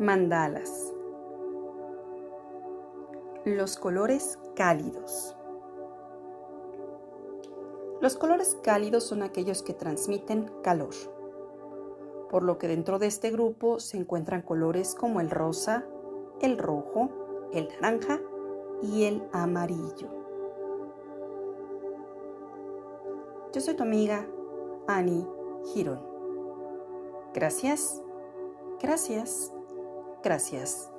Mandalas. Los colores cálidos. Los colores cálidos son aquellos que transmiten calor, por lo que dentro de este grupo se encuentran colores como el rosa, el rojo, el naranja y el amarillo. Yo soy tu amiga Annie Girón. Gracias, gracias, gracias.